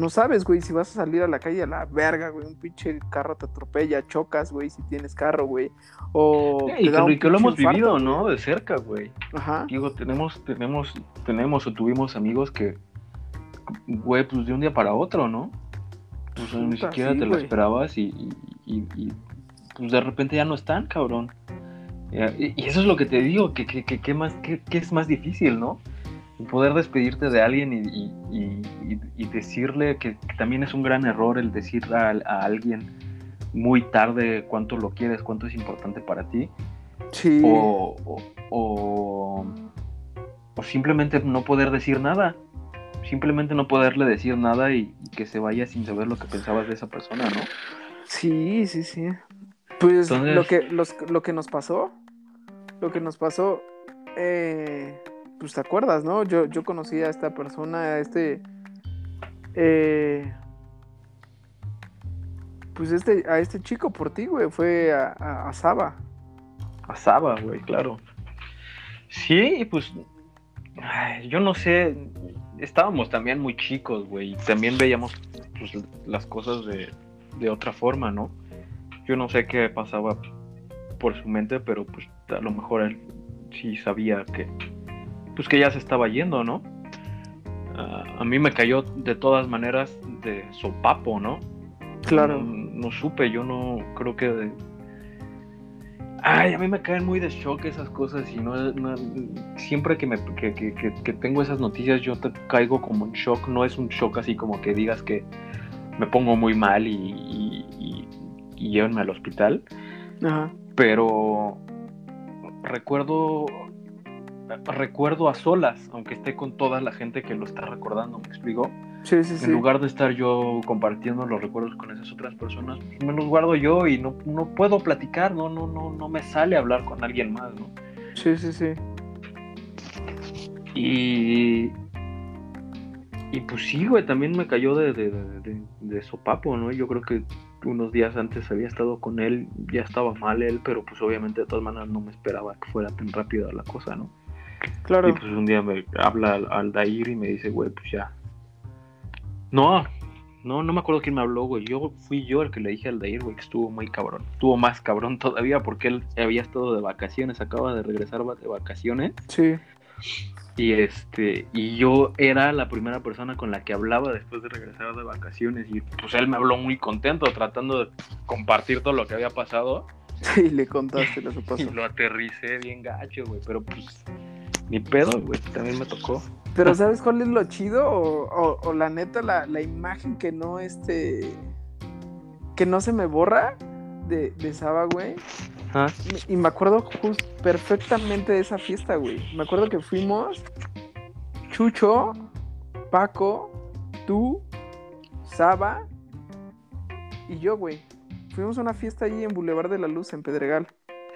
no sabes, güey, si vas a salir a la calle a la verga, güey, un pinche carro te atropella, chocas, güey, si tienes carro, güey. O y, que, lo hemos vivido, ¿no? De cerca, güey. Ajá. Digo, tenemos, tenemos, tenemos o tuvimos amigos que, güey, pues de un día para otro, ¿no? Pues ni siquiera te lo esperabas y, y, pues de repente ya no están, cabrón. Y, eso es lo que te digo, que, que, que, más, que, es más difícil, ¿no? poder despedirte de alguien y, decirle que, también es un gran error el decir a, alguien muy tarde cuánto lo quieres, cuánto es importante para ti. Sí. O, o, simplemente no poder decir nada. Simplemente no poderle decir nada y, que se vaya sin saber lo que pensabas de esa persona, ¿no? Sí, sí, sí. Pues lo, que, lo que nos pasó, lo que nos pasó, eh, pues te acuerdas, ¿no? Yo, yo conocí a esta persona, a este... Eh, pues este, a este chico por ti, güey, fue a, Saba. A Saba, güey, claro. Sí, pues yo no sé, estábamos también muy chicos, güey, y también veíamos pues, las cosas de, de otra forma, ¿no? yo no sé qué pasaba por su mente, pero pues a lo mejor él sí sabía que, pues que ya se estaba yendo, ¿no? A mí me cayó de todas maneras de sopapo, ¿no? Claro. No, supe, yo no creo que... Ay, a mí me caen muy de shock esas cosas y no, siempre que, me, que, tengo esas noticias yo te caigo como en shock, no es un shock así como que digas que me pongo muy mal y, y, y, y llévenme al hospital. Ajá. Pero recuerdo recuerdo a solas, aunque esté con toda la gente que lo está recordando, ¿me explico? Sí, sí, sí. En lugar de estar yo compartiendo los recuerdos con esas otras personas, pues, me los guardo yo y no, no puedo platicar, no, no, no, no me sale hablar con alguien más, ¿no? Sí, sí, sí. Y, y pues sí, güey, también me cayó de, de, de, de, sopapo, ¿no? Yo creo que unos días antes había estado con él, ya estaba mal él, pero pues obviamente de todas maneras no me esperaba que fuera tan rápida la cosa, ¿no? Claro. Y pues un día me habla al, Dair y me dice, güey, pues ya. No, no, no me acuerdo quién me habló, güey. Yo fui yo el que le dije al Dair, güey, que estuvo muy cabrón. Estuvo más cabrón todavía porque él había estado de vacaciones, acaba de regresar de vacaciones. Sí. Y este, y yo era la primera persona con la que hablaba después de regresar de vacaciones. Y pues él me habló muy contento, tratando de compartir todo lo que había pasado. Sí, le contaste lo que pasó. Y lo aterricé bien gacho, güey. Pero pues ni pedo, güey, también me tocó. Pero ¿sabes cuál es lo chido? O, la neta, la, imagen que no, este, que no se me borra de, de Saba, güey. ¿Ah? Y me acuerdo justo perfectamente de esa fiesta, güey. Me acuerdo que fuimos Chucho, Paco, tú, Saba y yo, güey. Fuimos a una fiesta allí en Boulevard de la Luz, en Pedregal.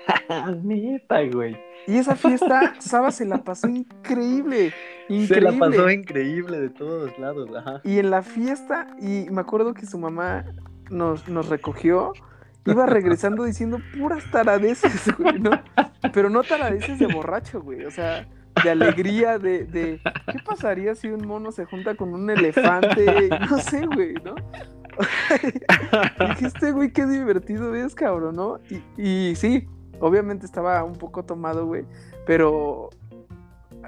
Neta, güey. Y esa fiesta, Saba se la pasó increíble, increíble. Se la pasó increíble de todos lados, ajá. Y en la fiesta, y me acuerdo que su mamá nos, nos recogió, iba regresando diciendo puras taradeces, güey, ¿no? Pero no taradeces de borracho, güey, o sea, de alegría, de, de ¿qué pasaría si un mono se junta con un elefante? No sé, güey, ¿no? Dijiste, güey, qué divertido es, cabrón, ¿no? Y, y sí, Obviamente estaba un poco tomado, güey, pero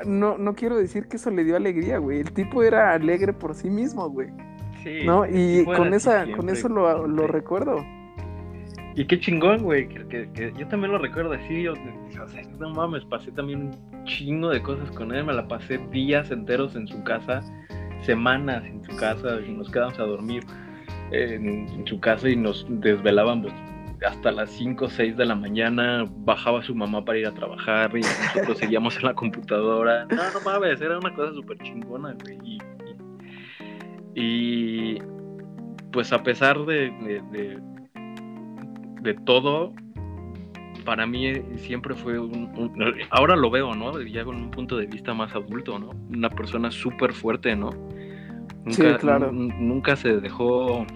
no, no quiero decir que eso le dio alegría, güey. El tipo era alegre por sí mismo, güey. Sí. ¿No? Y con esa, con eso lo, lo, recuerdo. Y qué chingón, güey, que, que, yo también lo recuerdo así, yo, o sea, no mames, pasé también un chingo de cosas con él, me la pasé días enteros en su casa, semanas en su casa, y nos quedamos a dormir en, en su casa y nos desvelábamos hasta las 5 o 6 de la mañana bajaba su mamá para ir a trabajar y nosotros seguíamos en la computadora. No, no mames, era una cosa súper chingona, güey. Y, pues a pesar de, de, todo, para mí siempre fue un, Ahora lo veo, ¿no? Ya con un punto de vista más adulto, ¿no? Una persona súper fuerte, ¿no? Nunca, sí, claro. Nunca se dejó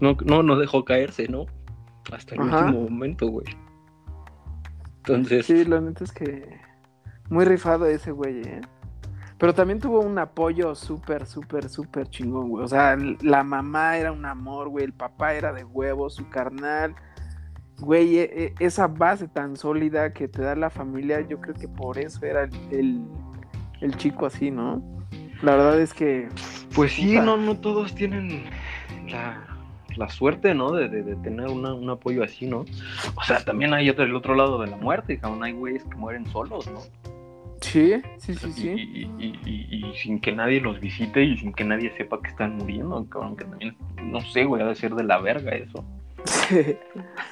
no, no, no dejó caerse, ¿no? Hasta el último momento, güey. Entonces. Sí, la neta es que. Muy rifado ese güey, ¿eh? Pero también tuvo un apoyo súper, súper, súper chingón, güey. O sea, la mamá era un amor, güey. El papá era de huevo, su carnal. Güey, e, e, esa base tan sólida que te da la familia, yo creo que por eso era el, el, chico así, ¿no? La verdad es que. Pues sí, no, no todos tienen la, la suerte, ¿no? De, de, tener un apoyo así, ¿no? O sea, también hay otro, el otro lado de la muerte, cabrón, hay güeyes que mueren solos, ¿no? Sí, sí, sí, sí. Y, sin que nadie los visite y sin que nadie sepa que están muriendo, cabrón, que también, no sé, güey, ha de ser de la verga eso. Sí.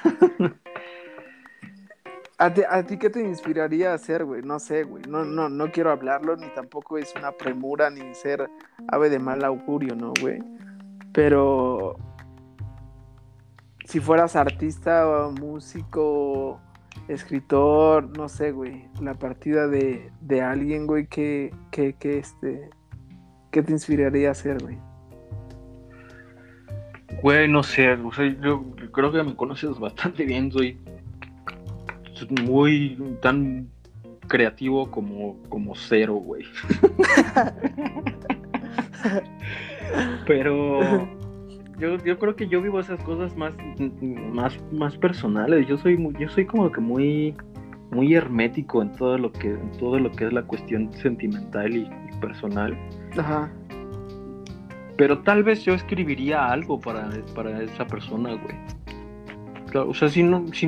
¿A ti, ¿A ti, qué te inspiraría a hacer, güey? No sé, güey. No, no, no quiero hablarlo, ni tampoco es una premura, ni ser ave de mal augurio, ¿no, güey? Pero si fueras artista o músico, escritor, no sé, güey, la partida de, de alguien, güey, que, que, que, este, ¿qué te inspiraría a hacer, güey? Güey, no sé, o sea, yo creo que me conoces bastante bien, soy muy tan creativo como, como cero, güey. Pero yo, yo creo que yo vivo esas cosas más, más, más personales. Yo soy muy, yo soy como que muy, muy hermético en todo lo que, en todo lo que es la cuestión sentimental y, personal. Ajá. Pero tal vez yo escribiría algo para, para esa persona, güey. o sea, si no, si,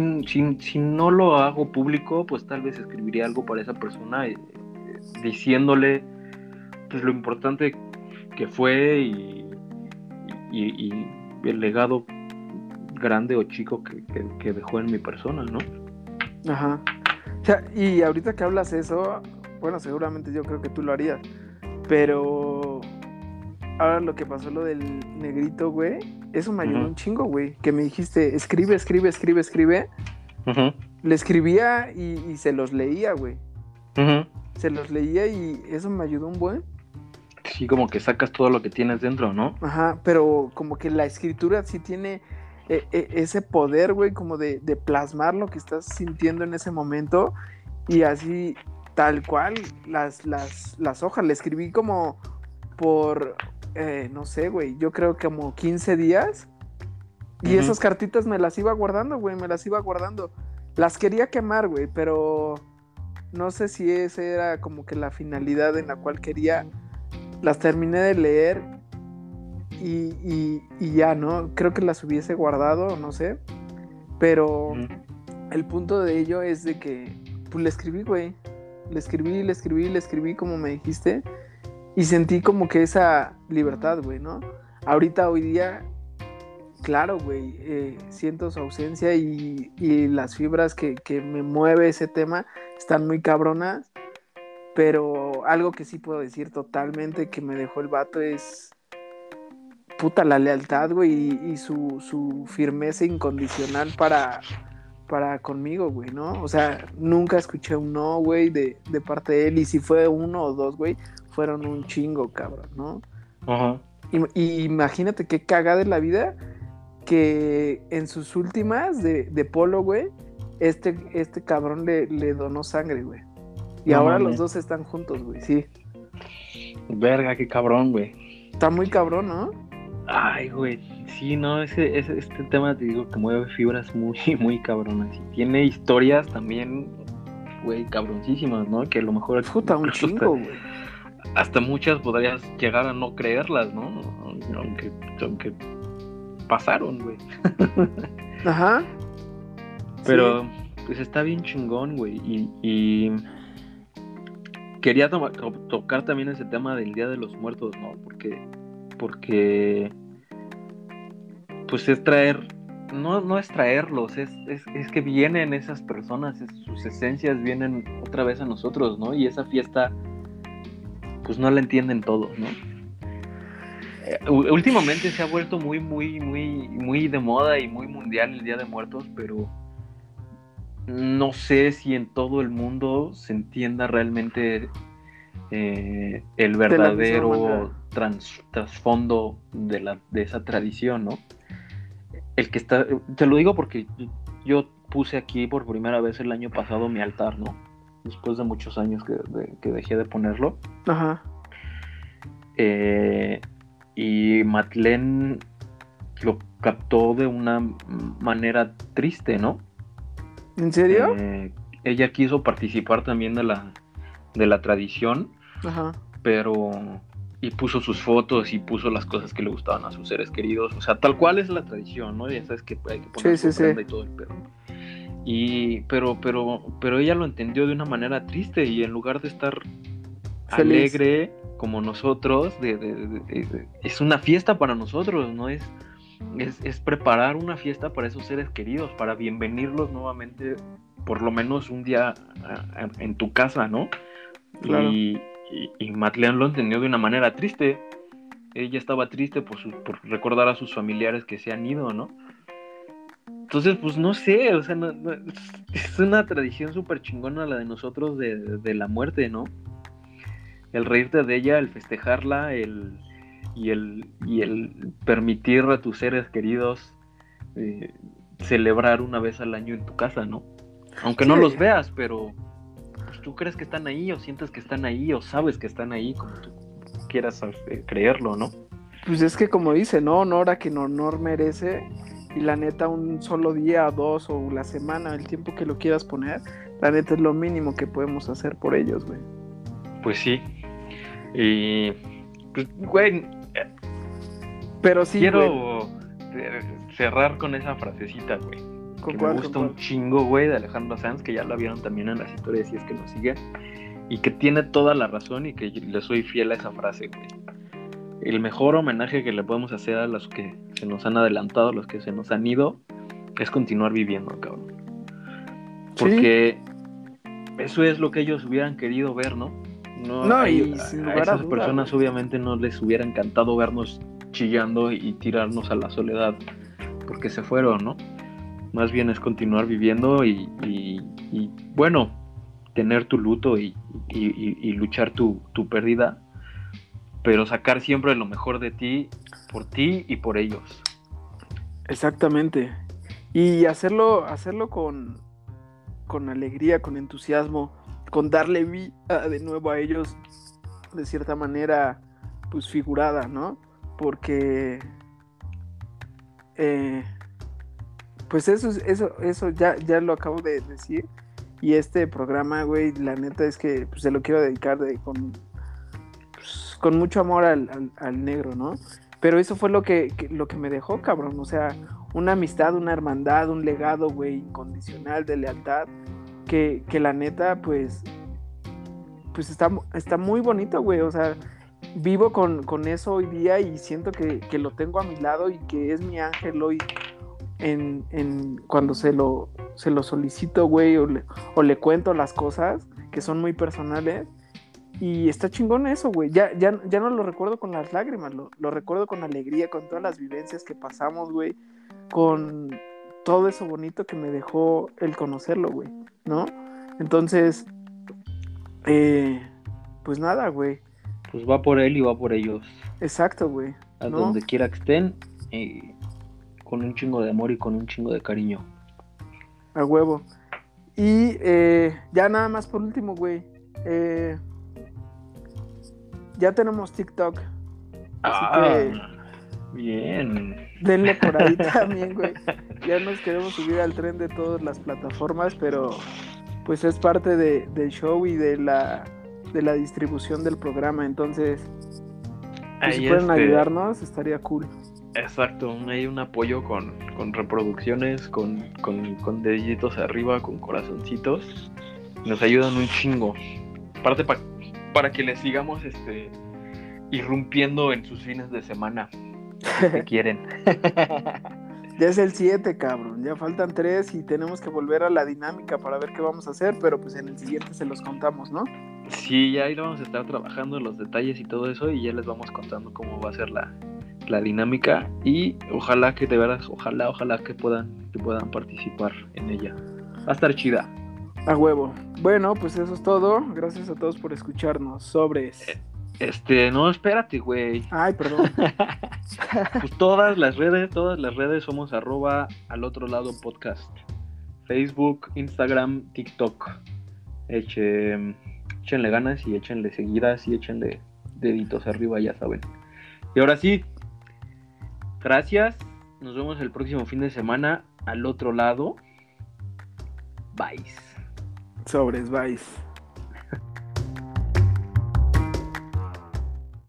si, no lo hago público, pues tal vez escribiría algo para esa persona eh, diciéndole pues lo importante que fue y, y, el legado grande o chico que, dejó en mi persona, ¿no? Ajá. O sea, y ahorita que hablas eso, bueno, seguramente yo creo que tú lo harías, pero ahora lo que pasó lo del negrito, güey, eso me ayudó un chingo, güey, que me dijiste, escribe, escribe, escribe, escribe. Le escribía y, se los leía, güey. Se los leía y eso me ayudó un buen. Sí, como que sacas todo lo que tienes dentro, ¿no? Ajá, pero como que la escritura sí tiene e, e, ese poder, güey, como de, plasmar lo que estás sintiendo en ese momento y así, tal cual, las, las, las hojas. Le escribí como por, eh, no sé, güey, yo creo que como 15 días. Y esas cartitas me las iba guardando, güey, me las iba guardando. Las quería quemar, güey, pero no sé si esa era como que la finalidad en la cual quería las terminé de leer y, ya, ¿no? Creo que las hubiese guardado, no sé. Pero el punto de ello es de que, pues le escribí, güey. Le escribí, le escribí, le escribí como me dijiste. Y sentí como que esa libertad, güey, ¿no? Ahorita, hoy día, claro, güey, eh, siento su ausencia y, las fibras que, que, me mueve ese tema están muy cabronas. Pero algo que sí puedo decir totalmente que me dejó el vato es. Puta, la lealtad, güey, y, su, firmeza incondicional para, para conmigo, güey, ¿no? O sea, nunca escuché un no, güey, de, parte de él. Y si fue uno o dos, güey, fueron un chingo, cabrón, ¿no? Ajá. Y, imagínate qué cagada de la vida que en sus últimas de, de Polo, güey, este, este cabrón le, le donó sangre, güey. Y ahora los dos están juntos, güey, sí. Verga, qué cabrón, güey. Está muy cabrón, ¿no? Ay, güey, sí, no, ese, ese, este tema te digo que mueve fibras muy, muy cabronas. Y tiene historias también, güey, cabroncísimas, ¿no? Que a lo mejor... Puta, un chingo, güey. Hasta, muchas podrías llegar a no creerlas, ¿no? Aunque, aunque pasaron, güey. Ajá. Pero, pues está bien chingón, güey. y quería tocar también ese tema del Día de los Muertos, ¿no? Porque, porque, pues es traer, no, no es traerlos, es, es, que vienen esas personas, sus esencias vienen otra vez a nosotros, ¿no? Y esa fiesta, pues no la entienden todos, ¿no? Eh, últimamente se ha vuelto muy, muy, muy, muy de moda y muy mundial el Día de Muertos, pero no sé si en todo el mundo se entienda realmente eh, el verdadero trasfondo de, la, de esa tradición, ¿no? El que está, te lo digo porque yo puse aquí por primera vez el año pasado mi altar, ¿no? Después de muchos años que, dejé de ponerlo. Ajá. Eh, y Matlen lo captó de una manera triste, ¿no? ¿En serio? Eh, ella quiso participar también de la, de la tradición, Ajá. pero y puso sus fotos y puso las cosas que le gustaban a sus seres queridos, o sea, tal cual es la tradición, ¿no? Ya sabes que hay que poner sí, sí, y todo el perro. Y pero pero pero ella lo entendió de una manera triste y en lugar de estar alegre como nosotros, es una fiesta para nosotros, no es es, preparar una fiesta para esos seres queridos, para bienvenirlos nuevamente, por lo menos un día en tu casa, ¿no? Y, y, lo entendió de una manera triste. Ella estaba triste por, por recordar a sus familiares que se han ido, ¿no? Entonces, pues no sé, o sea, es una tradición súper chingona la de nosotros de, de, la muerte, ¿no? El reírte de ella, el festejarla, el, y el, y el permitir a tus seres queridos eh, celebrar una vez al año en tu casa, ¿no? Aunque no los veas, pero, pues tú crees que están ahí, o sientes que están ahí, o sabes que están ahí, como tú quieras eh, creerlo, ¿no? Pues es que como dice, ¿no? Honor a quien honor merece. Y la neta, un solo día, dos o la semana, el tiempo que lo quieras poner, la neta es lo mínimo que podemos hacer por ellos, güey. Pues sí. Y. Pues, güey. Pero sí. Quiero cerrar con esa frasecita, güey. Que me gusta un chingo, güey, de Alejandro Sanz, que ya la vieron también en las historias, si es que nos siguen. Y que tiene toda la razón y que le soy fiel a esa frase, güey. El mejor homenaje que le podemos hacer a los que se nos han adelantado, a los que se nos han ido, es continuar viviendo, cabrón. Porque eso es lo que ellos hubieran querido ver, ¿no? No, y a, esas personas obviamente no les hubiera encantado vernos chillando y tirarnos a la soledad porque se fueron, ¿no? Más bien es continuar viviendo y, bueno, tener tu luto y, luchar tu, tu, pérdida, pero sacar siempre lo mejor de ti, por ti y por ellos. Exactamente. Y hacerlo, hacerlo con, con alegría, con entusiasmo, con darle vida de nuevo a ellos de cierta manera, pues figurada, ¿no? Porque, eh, pues eso, eso, eso ya, ya lo acabo de decir. Y este programa, güey, la neta es que pues, se lo quiero dedicar de, con, pues, con mucho amor al, al, negro, ¿no? Pero eso fue lo que, lo que me dejó, cabrón. O sea, una amistad, una hermandad, un legado, güey, incondicional de lealtad. Que, que la neta, pues, pues está, está muy bonito, güey. O sea, vivo con, eso hoy día y siento que, lo tengo a mi lado y que es mi ángel hoy en, en cuando se lo, se lo solicito, güey, o le, o le cuento las cosas que son muy personales. Y está chingón eso, güey. Ya, ya, ya no lo recuerdo con las lágrimas, lo, lo recuerdo con alegría, con todas las vivencias que pasamos, güey. Con todo eso bonito que me dejó el conocerlo, güey. ¿No? Entonces, eh, pues nada, güey. Pues va por él y va por ellos. Exacto, güey. A donde quiera que estén, eh, con un chingo de amor y con un chingo de cariño. A huevo. Y eh, ya nada más por último, güey. Eh, ya tenemos TikTok. Así ah, que. Bien. Denle por ahí también, güey. Ya nos queremos subir al tren de todas las plataformas, pero pues es parte de, del show y de la, de la distribución del programa. Entonces, pues, si pueden este, ayudarnos, estaría cool. Exacto, hay un apoyo con, reproducciones, con, con, deditos arriba, con corazoncitos. Nos ayudan un chingo. Aparte para que les sigamos este irrumpiendo en sus fines de semana. Si quieren. Ya es el 7, cabrón. Ya faltan 3 y tenemos que volver a la dinámica para ver qué vamos a hacer, pero pues en el siguiente se los contamos, ¿no? Sí, ya ahí vamos a estar trabajando los detalles y todo eso y ya les vamos contando cómo va a ser la, dinámica y ojalá que de verdad, ojalá, ojalá que puedan, que puedan participar en ella. Va a estar chida. A huevo. Bueno, pues eso es todo. Gracias a todos por escucharnos. Sobres. Eh, este, no, espérate, güey. Ay, perdón. pues todas las redes, todas las redes somos arroba al otro lado podcast. Facebook, Instagram, TikTok. Eche, échenle ganas y échenle seguidas y échenle deditos arriba, ya saben. Y ahora sí, gracias. Nos vemos el próximo fin de semana al otro lado. Bye. Sobres, bye.